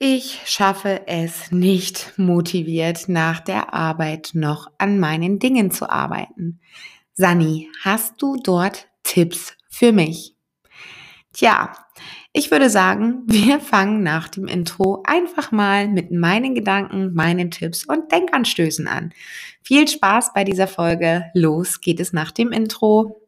Ich schaffe es nicht motiviert, nach der Arbeit noch an meinen Dingen zu arbeiten. Sani, hast du dort Tipps für mich? Tja, ich würde sagen, wir fangen nach dem Intro einfach mal mit meinen Gedanken, meinen Tipps und Denkanstößen an. Viel Spaß bei dieser Folge. Los geht es nach dem Intro.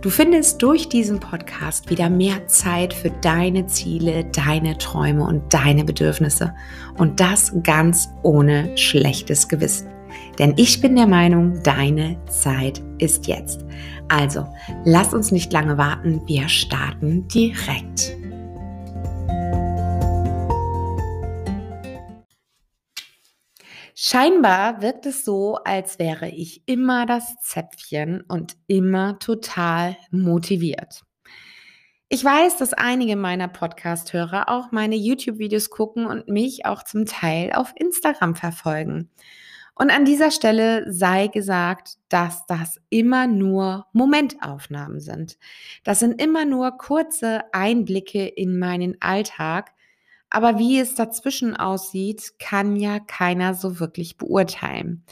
Du findest durch diesen Podcast wieder mehr Zeit für deine Ziele, deine Träume und deine Bedürfnisse. Und das ganz ohne schlechtes Gewissen. Denn ich bin der Meinung, deine Zeit ist jetzt. Also, lass uns nicht lange warten, wir starten direkt. Scheinbar wirkt es so, als wäre ich immer das Zäpfchen und immer total motiviert. Ich weiß, dass einige meiner Podcast-Hörer auch meine YouTube-Videos gucken und mich auch zum Teil auf Instagram verfolgen. Und an dieser Stelle sei gesagt, dass das immer nur Momentaufnahmen sind. Das sind immer nur kurze Einblicke in meinen Alltag, aber wie es dazwischen aussieht, kann ja keiner so wirklich beurteilen.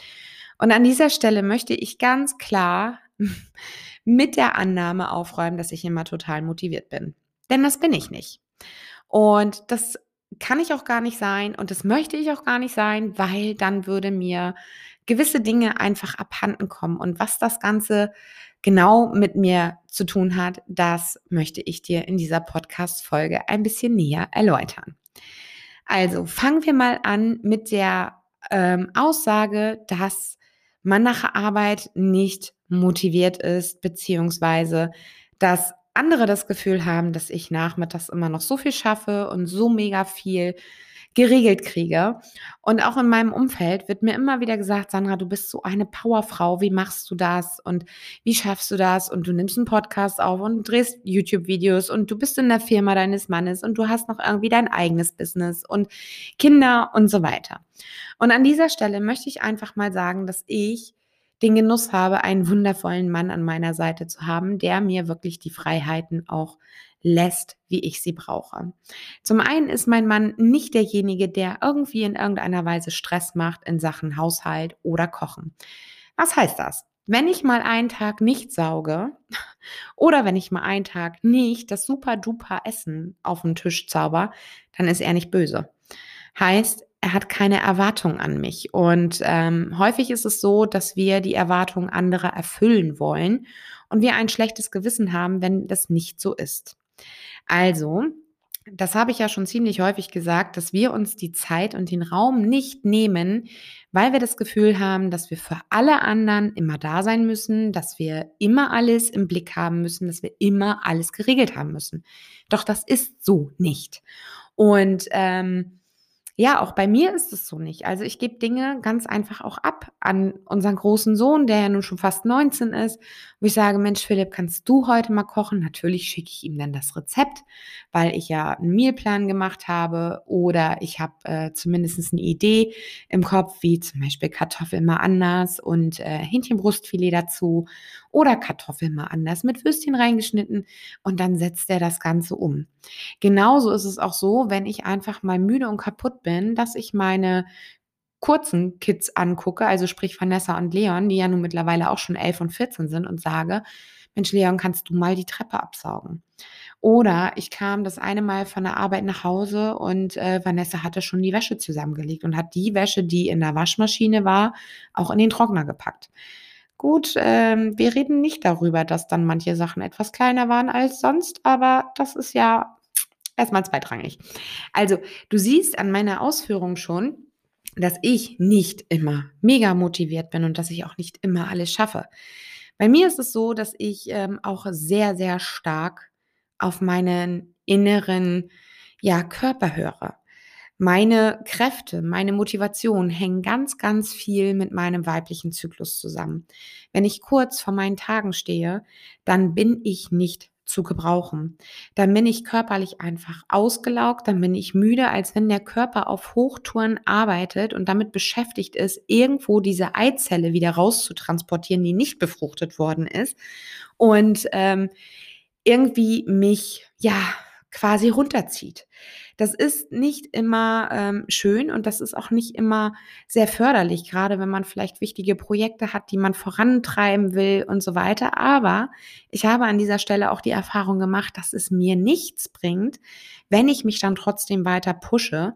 Und an dieser Stelle möchte ich ganz klar mit der Annahme aufräumen, dass ich immer total motiviert bin. Denn das bin ich nicht. Und das kann ich auch gar nicht sein und das möchte ich auch gar nicht sein, weil dann würde mir gewisse Dinge einfach abhanden kommen. Und was das Ganze genau mit mir zu tun hat, das möchte ich dir in dieser Podcast-Folge ein bisschen näher erläutern. Also fangen wir mal an mit der ähm, Aussage, dass man nach Arbeit nicht motiviert ist, beziehungsweise dass andere das Gefühl haben, dass ich nachmittags immer noch so viel schaffe und so mega viel geregelt kriege. Und auch in meinem Umfeld wird mir immer wieder gesagt, Sandra, du bist so eine Powerfrau, wie machst du das und wie schaffst du das? Und du nimmst einen Podcast auf und drehst YouTube-Videos und du bist in der Firma deines Mannes und du hast noch irgendwie dein eigenes Business und Kinder und so weiter. Und an dieser Stelle möchte ich einfach mal sagen, dass ich den Genuss habe, einen wundervollen Mann an meiner Seite zu haben, der mir wirklich die Freiheiten auch lässt, wie ich sie brauche. Zum einen ist mein Mann nicht derjenige, der irgendwie in irgendeiner Weise Stress macht in Sachen Haushalt oder Kochen. Was heißt das? Wenn ich mal einen Tag nicht sauge oder wenn ich mal einen Tag nicht das super duper Essen auf den Tisch zauber, dann ist er nicht böse. Heißt, er hat keine Erwartung an mich. Und ähm, häufig ist es so, dass wir die Erwartungen anderer erfüllen wollen und wir ein schlechtes Gewissen haben, wenn das nicht so ist. Also, das habe ich ja schon ziemlich häufig gesagt, dass wir uns die Zeit und den Raum nicht nehmen, weil wir das Gefühl haben, dass wir für alle anderen immer da sein müssen, dass wir immer alles im Blick haben müssen, dass wir immer alles geregelt haben müssen. Doch das ist so nicht. Und ähm, ja, auch bei mir ist es so nicht. Also ich gebe Dinge ganz einfach auch ab an unseren großen Sohn, der ja nun schon fast 19 ist, wo ich sage, Mensch, Philipp, kannst du heute mal kochen? Natürlich schicke ich ihm dann das Rezept, weil ich ja einen Mealplan gemacht habe oder ich habe äh, zumindest eine Idee im Kopf, wie zum Beispiel Kartoffeln mal anders und äh, Hähnchenbrustfilet dazu oder Kartoffeln mal anders mit Würstchen reingeschnitten und dann setzt er das Ganze um. Genauso ist es auch so, wenn ich einfach mal müde und kaputt bin, dass ich meine kurzen Kids angucke, also sprich Vanessa und Leon, die ja nun mittlerweile auch schon 11 und 14 sind und sage, Mensch, Leon, kannst du mal die Treppe absaugen? Oder ich kam das eine Mal von der Arbeit nach Hause und äh, Vanessa hatte schon die Wäsche zusammengelegt und hat die Wäsche, die in der Waschmaschine war, auch in den Trockner gepackt. Gut, ähm, wir reden nicht darüber, dass dann manche Sachen etwas kleiner waren als sonst, aber das ist ja erstmal zweitrangig. Also, du siehst an meiner Ausführung schon, dass ich nicht immer mega motiviert bin und dass ich auch nicht immer alles schaffe. Bei mir ist es so, dass ich ähm, auch sehr, sehr stark auf meinen inneren ja, Körper höre. Meine Kräfte, meine Motivation hängen ganz, ganz viel mit meinem weiblichen Zyklus zusammen. Wenn ich kurz vor meinen Tagen stehe, dann bin ich nicht zu gebrauchen. Dann bin ich körperlich einfach ausgelaugt, dann bin ich müde, als wenn der Körper auf Hochtouren arbeitet und damit beschäftigt ist, irgendwo diese Eizelle wieder rauszutransportieren, die nicht befruchtet worden ist und ähm, irgendwie mich ja quasi runterzieht. Das ist nicht immer ähm, schön und das ist auch nicht immer sehr förderlich, gerade wenn man vielleicht wichtige Projekte hat, die man vorantreiben will und so weiter. Aber ich habe an dieser Stelle auch die Erfahrung gemacht, dass es mir nichts bringt, wenn ich mich dann trotzdem weiter pushe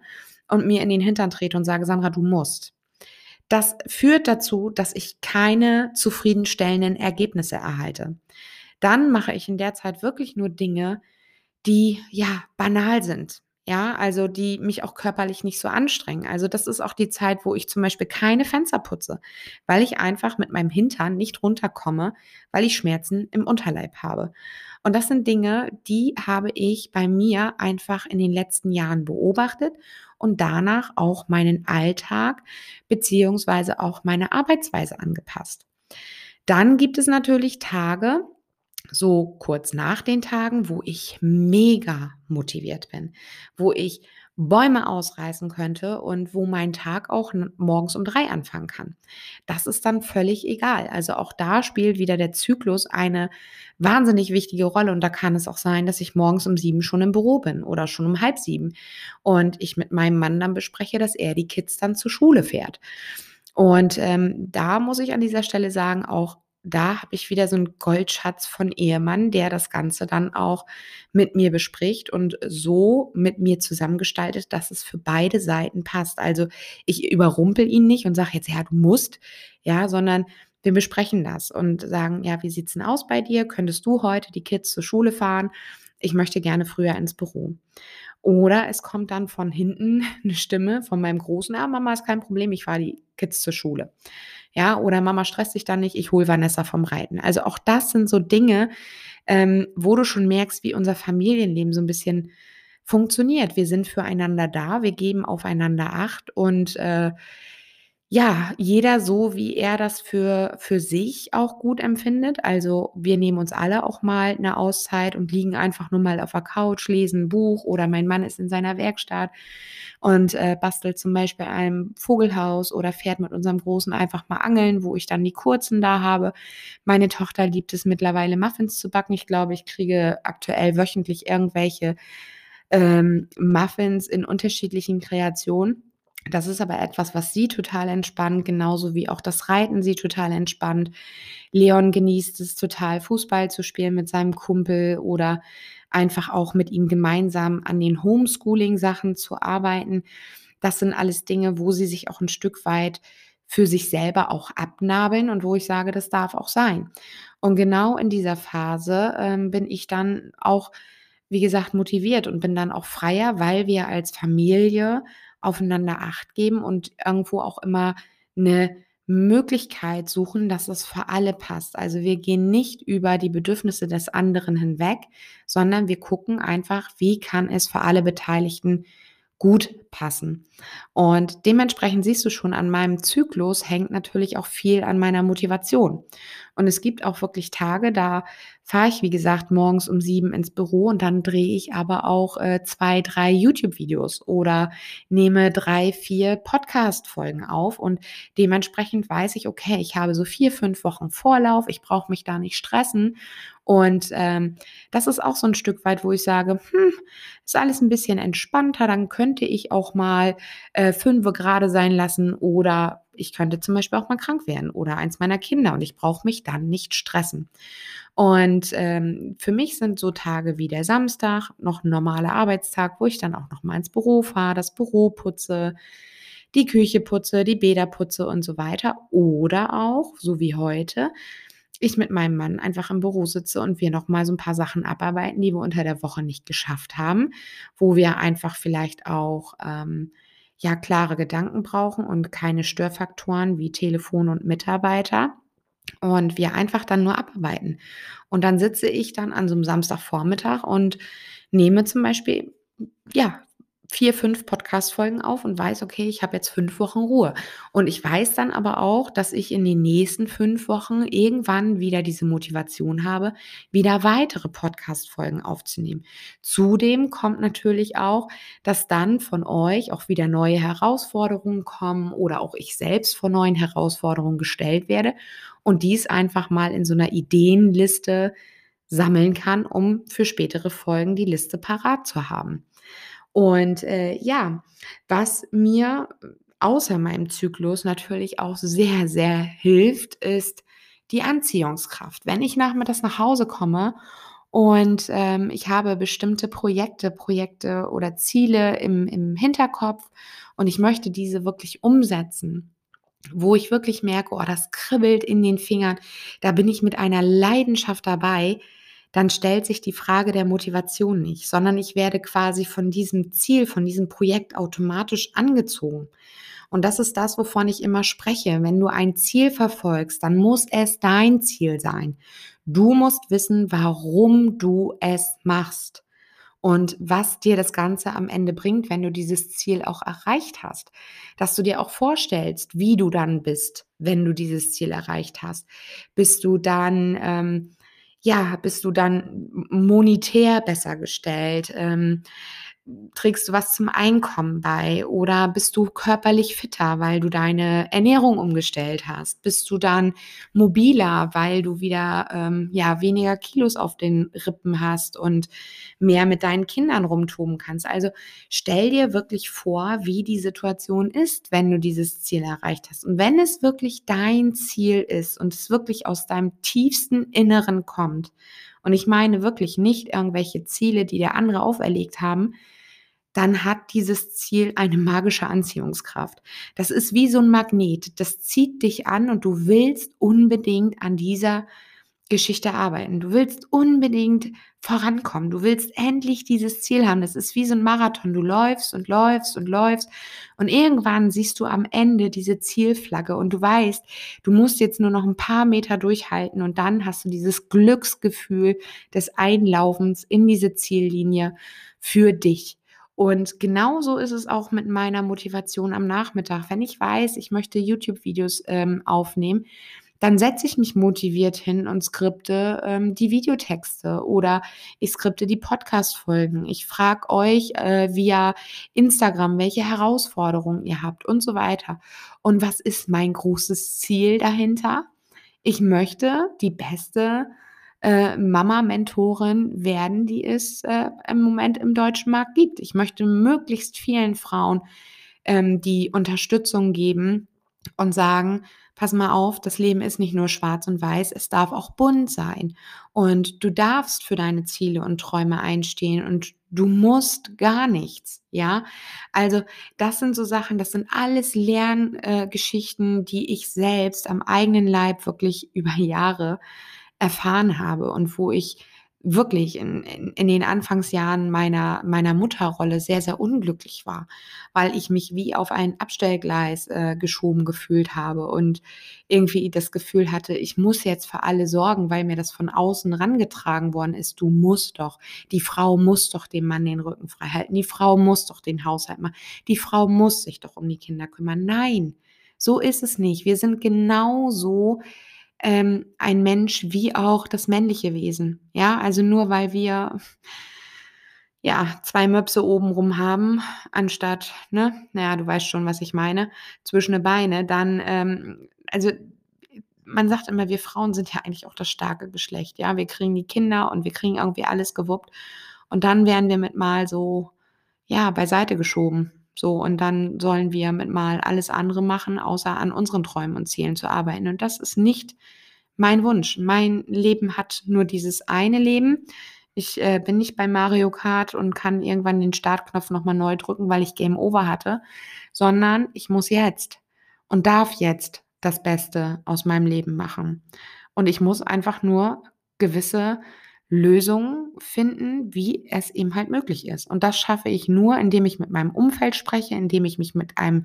und mir in den Hintern trete und sage, Sandra, du musst. Das führt dazu, dass ich keine zufriedenstellenden Ergebnisse erhalte. Dann mache ich in der Zeit wirklich nur Dinge, die ja banal sind. Ja, also die mich auch körperlich nicht so anstrengen. Also das ist auch die Zeit, wo ich zum Beispiel keine Fenster putze, weil ich einfach mit meinem Hintern nicht runterkomme, weil ich Schmerzen im Unterleib habe. Und das sind Dinge, die habe ich bei mir einfach in den letzten Jahren beobachtet und danach auch meinen Alltag beziehungsweise auch meine Arbeitsweise angepasst. Dann gibt es natürlich Tage, so kurz nach den Tagen, wo ich mega motiviert bin, wo ich Bäume ausreißen könnte und wo mein Tag auch morgens um drei anfangen kann. Das ist dann völlig egal. Also auch da spielt wieder der Zyklus eine wahnsinnig wichtige Rolle und da kann es auch sein, dass ich morgens um sieben schon im Büro bin oder schon um halb sieben und ich mit meinem Mann dann bespreche, dass er die Kids dann zur Schule fährt. Und ähm, da muss ich an dieser Stelle sagen, auch da habe ich wieder so einen Goldschatz von Ehemann, der das Ganze dann auch mit mir bespricht und so mit mir zusammengestaltet, dass es für beide Seiten passt. Also ich überrumpel ihn nicht und sage jetzt, ja, du musst, ja, sondern wir besprechen das und sagen, ja, wie sieht's denn aus bei dir? Könntest du heute die Kids zur Schule fahren? Ich möchte gerne früher ins Büro. Oder es kommt dann von hinten eine Stimme von meinem Großen, ja, Mama ist kein Problem, ich fahre die Kids zur Schule. Ja, oder Mama stresst sich dann nicht, ich hole Vanessa vom Reiten. Also auch das sind so Dinge, ähm, wo du schon merkst, wie unser Familienleben so ein bisschen funktioniert. Wir sind füreinander da, wir geben aufeinander Acht und äh, ja, jeder so, wie er das für, für sich auch gut empfindet. Also wir nehmen uns alle auch mal eine Auszeit und liegen einfach nur mal auf der Couch, lesen ein Buch oder mein Mann ist in seiner Werkstatt und äh, bastelt zum Beispiel ein Vogelhaus oder fährt mit unserem Großen einfach mal angeln, wo ich dann die kurzen da habe. Meine Tochter liebt es mittlerweile Muffins zu backen. Ich glaube, ich kriege aktuell wöchentlich irgendwelche ähm, Muffins in unterschiedlichen Kreationen. Das ist aber etwas, was sie total entspannt, genauso wie auch das Reiten sie total entspannt. Leon genießt es total, Fußball zu spielen mit seinem Kumpel oder einfach auch mit ihm gemeinsam an den Homeschooling-Sachen zu arbeiten. Das sind alles Dinge, wo sie sich auch ein Stück weit für sich selber auch abnabeln und wo ich sage, das darf auch sein. Und genau in dieser Phase ähm, bin ich dann auch, wie gesagt, motiviert und bin dann auch freier, weil wir als Familie aufeinander Acht geben und irgendwo auch immer eine Möglichkeit suchen, dass es für alle passt. Also wir gehen nicht über die Bedürfnisse des anderen hinweg, sondern wir gucken einfach, wie kann es für alle Beteiligten gut passen. Und dementsprechend siehst du schon, an meinem Zyklus hängt natürlich auch viel an meiner Motivation. Und es gibt auch wirklich Tage, da fahre ich, wie gesagt, morgens um sieben ins Büro und dann drehe ich aber auch äh, zwei, drei YouTube-Videos oder nehme drei, vier Podcast-Folgen auf und dementsprechend weiß ich, okay, ich habe so vier, fünf Wochen Vorlauf, ich brauche mich da nicht stressen und ähm, das ist auch so ein Stück weit, wo ich sage, hm, ist alles ein bisschen entspannter, dann könnte ich auch mal äh, fünf gerade sein lassen oder ich könnte zum Beispiel auch mal krank werden oder eins meiner Kinder und ich brauche mich dann nicht stressen. Und ähm, für mich sind so Tage wie der Samstag noch ein normaler Arbeitstag, wo ich dann auch noch mal ins Büro fahre, das Büro putze, die Küche putze, die Bäder putze und so weiter. Oder auch, so wie heute, ich mit meinem Mann einfach im Büro sitze und wir noch mal so ein paar Sachen abarbeiten, die wir unter der Woche nicht geschafft haben, wo wir einfach vielleicht auch ähm, ja klare Gedanken brauchen und keine Störfaktoren wie Telefon und Mitarbeiter und wir einfach dann nur abarbeiten. Und dann sitze ich dann an so einem Samstagvormittag und nehme zum Beispiel ja vier, fünf Podcast-Folgen auf und weiß, okay, ich habe jetzt fünf Wochen Ruhe. Und ich weiß dann aber auch, dass ich in den nächsten fünf Wochen irgendwann wieder diese Motivation habe, wieder weitere Podcast-Folgen aufzunehmen. Zudem kommt natürlich auch, dass dann von euch auch wieder neue Herausforderungen kommen oder auch ich selbst vor neuen Herausforderungen gestellt werde und dies einfach mal in so einer Ideenliste sammeln kann, um für spätere Folgen die Liste parat zu haben. Und äh, ja, was mir außer meinem Zyklus natürlich auch sehr, sehr hilft, ist die Anziehungskraft. Wenn ich nachmittags nach Hause komme und ähm, ich habe bestimmte Projekte, Projekte oder Ziele im, im Hinterkopf und ich möchte diese wirklich umsetzen, wo ich wirklich merke, oh, das kribbelt in den Fingern, da bin ich mit einer Leidenschaft dabei, dann stellt sich die Frage der Motivation nicht, sondern ich werde quasi von diesem Ziel, von diesem Projekt automatisch angezogen. Und das ist das, wovon ich immer spreche. Wenn du ein Ziel verfolgst, dann muss es dein Ziel sein. Du musst wissen, warum du es machst und was dir das Ganze am Ende bringt, wenn du dieses Ziel auch erreicht hast. Dass du dir auch vorstellst, wie du dann bist, wenn du dieses Ziel erreicht hast. Bist du dann ähm, ja, bist du dann monetär besser gestellt? Ähm, trägst du was zum Einkommen bei oder bist du körperlich fitter, weil du deine Ernährung umgestellt hast? Bist du dann mobiler, weil du wieder ähm, ja weniger Kilos auf den Rippen hast und mehr mit deinen Kindern rumtoben kannst? Also stell dir wirklich vor, wie die Situation ist, wenn du dieses Ziel erreicht hast. Und wenn es wirklich dein Ziel ist und es wirklich aus deinem tiefsten Inneren kommt, und ich meine wirklich nicht irgendwelche Ziele, die der andere auferlegt haben, dann hat dieses Ziel eine magische Anziehungskraft. Das ist wie so ein Magnet. Das zieht dich an und du willst unbedingt an dieser Geschichte arbeiten. Du willst unbedingt vorankommen. Du willst endlich dieses Ziel haben. Das ist wie so ein Marathon. Du läufst und läufst und läufst und irgendwann siehst du am Ende diese Zielflagge und du weißt, du musst jetzt nur noch ein paar Meter durchhalten und dann hast du dieses Glücksgefühl des Einlaufens in diese Ziellinie für dich. Und genauso ist es auch mit meiner Motivation am Nachmittag. Wenn ich weiß, ich möchte YouTube-Videos ähm, aufnehmen, dann setze ich mich motiviert hin und skripte ähm, die Videotexte oder ich skripte die Podcast-Folgen. Ich frage euch äh, via Instagram, welche Herausforderungen ihr habt und so weiter. Und was ist mein großes Ziel dahinter? Ich möchte die beste äh, Mama-Mentorin werden, die es äh, im Moment im deutschen Markt gibt. Ich möchte möglichst vielen Frauen ähm, die Unterstützung geben und sagen, pass mal auf, das Leben ist nicht nur schwarz und weiß, es darf auch bunt sein. Und du darfst für deine Ziele und Träume einstehen und du musst gar nichts, ja? Also, das sind so Sachen, das sind alles Lerngeschichten, äh, die ich selbst am eigenen Leib wirklich über Jahre erfahren habe und wo ich wirklich in, in, in, den Anfangsjahren meiner, meiner Mutterrolle sehr, sehr unglücklich war, weil ich mich wie auf ein Abstellgleis äh, geschoben gefühlt habe und irgendwie das Gefühl hatte, ich muss jetzt für alle sorgen, weil mir das von außen rangetragen worden ist. Du musst doch, die Frau muss doch dem Mann den Rücken frei halten, die Frau muss doch den Haushalt machen, die Frau muss sich doch um die Kinder kümmern. Nein, so ist es nicht. Wir sind genauso ähm, ein Mensch wie auch das männliche Wesen. Ja, also nur weil wir ja zwei Möpse obenrum haben, anstatt, ne, naja, du weißt schon, was ich meine, zwischen den Beine, dann, ähm, also man sagt immer, wir Frauen sind ja eigentlich auch das starke Geschlecht. Ja, wir kriegen die Kinder und wir kriegen irgendwie alles gewuppt. Und dann werden wir mit mal so, ja, beiseite geschoben. So, und dann sollen wir mit mal alles andere machen, außer an unseren Träumen und Zielen zu arbeiten. Und das ist nicht mein Wunsch. Mein Leben hat nur dieses eine Leben. Ich äh, bin nicht bei Mario Kart und kann irgendwann den Startknopf nochmal neu drücken, weil ich Game Over hatte, sondern ich muss jetzt und darf jetzt das Beste aus meinem Leben machen. Und ich muss einfach nur gewisse Lösungen finden, wie es eben halt möglich ist. Und das schaffe ich nur, indem ich mit meinem Umfeld spreche, indem ich mich mit einem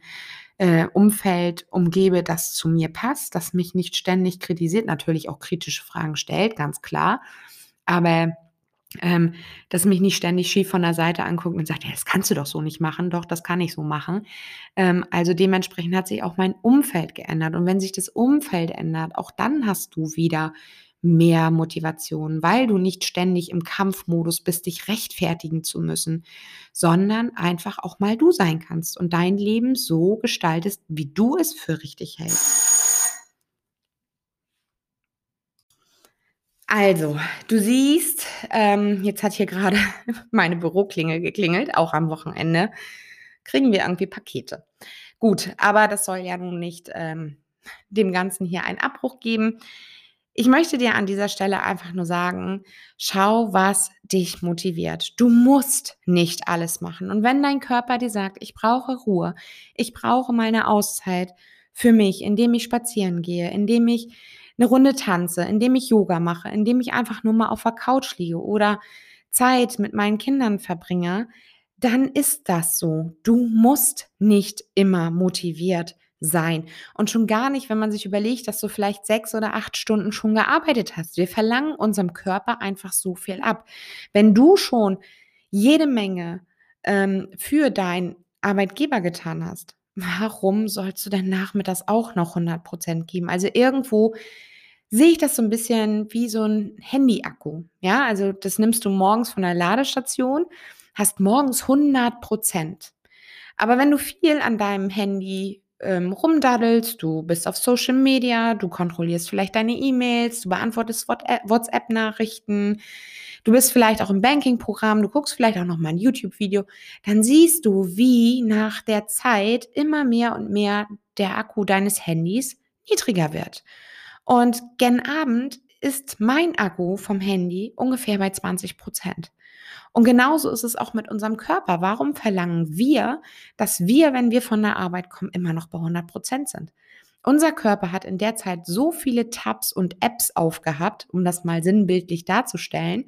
äh, Umfeld umgebe, das zu mir passt, das mich nicht ständig kritisiert, natürlich auch kritische Fragen stellt, ganz klar. Aber ähm, das mich nicht ständig schief von der Seite anguckt und sagt, ja, das kannst du doch so nicht machen. Doch, das kann ich so machen. Ähm, also dementsprechend hat sich auch mein Umfeld geändert. Und wenn sich das Umfeld ändert, auch dann hast du wieder mehr Motivation, weil du nicht ständig im Kampfmodus bist, dich rechtfertigen zu müssen, sondern einfach auch mal du sein kannst und dein Leben so gestaltest, wie du es für richtig hältst. Also, du siehst, ähm, jetzt hat hier gerade meine Büroklingel geklingelt, auch am Wochenende. Kriegen wir irgendwie Pakete. Gut, aber das soll ja nun nicht ähm, dem Ganzen hier einen Abbruch geben. Ich möchte dir an dieser Stelle einfach nur sagen, schau, was dich motiviert. Du musst nicht alles machen. Und wenn dein Körper dir sagt, ich brauche Ruhe, ich brauche meine Auszeit für mich, indem ich spazieren gehe, indem ich eine Runde tanze, indem ich Yoga mache, indem ich einfach nur mal auf der Couch liege oder Zeit mit meinen Kindern verbringe, dann ist das so. Du musst nicht immer motiviert sein. Und schon gar nicht, wenn man sich überlegt, dass du vielleicht sechs oder acht Stunden schon gearbeitet hast. Wir verlangen unserem Körper einfach so viel ab. Wenn du schon jede Menge ähm, für deinen Arbeitgeber getan hast, warum sollst du denn nachmittags auch noch 100 Prozent geben? Also irgendwo sehe ich das so ein bisschen wie so ein Handy-Akku. Ja, also das nimmst du morgens von der Ladestation, hast morgens 100 Prozent. Aber wenn du viel an deinem Handy ähm, rumdaddelst, du bist auf Social Media, du kontrollierst vielleicht deine E-Mails, du beantwortest WhatsApp-Nachrichten, du bist vielleicht auch im Banking-Programm, du guckst vielleicht auch noch mal ein YouTube-Video, dann siehst du, wie nach der Zeit immer mehr und mehr der Akku deines Handys niedriger wird. Und gen Abend ist mein Akku vom Handy ungefähr bei 20 Prozent. Und genauso ist es auch mit unserem Körper. Warum verlangen wir, dass wir, wenn wir von der Arbeit kommen, immer noch bei 100 Prozent sind? Unser Körper hat in der Zeit so viele Tabs und Apps aufgehabt, um das mal sinnbildlich darzustellen,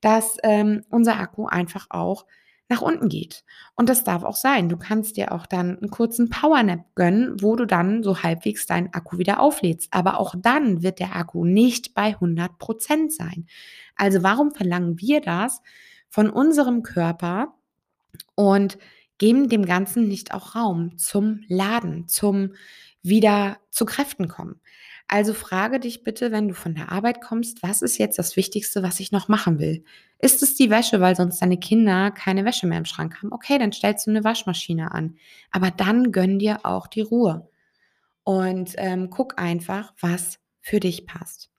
dass ähm, unser Akku einfach auch nach unten geht. Und das darf auch sein. Du kannst dir auch dann einen kurzen Powernap gönnen, wo du dann so halbwegs deinen Akku wieder auflädst. Aber auch dann wird der Akku nicht bei 100 Prozent sein. Also warum verlangen wir das von unserem Körper und geben dem Ganzen nicht auch Raum zum Laden, zum wieder zu Kräften kommen? Also frage dich bitte, wenn du von der Arbeit kommst, was ist jetzt das Wichtigste, was ich noch machen will? Ist es die Wäsche, weil sonst deine Kinder keine Wäsche mehr im Schrank haben? Okay, dann stellst du eine Waschmaschine an. Aber dann gönn dir auch die Ruhe. Und ähm, guck einfach, was für dich passt.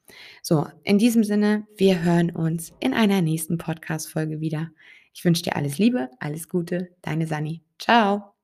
So, in diesem Sinne, wir hören uns in einer nächsten Podcast-Folge wieder. Ich wünsche dir alles Liebe, alles Gute, deine Sani. Ciao.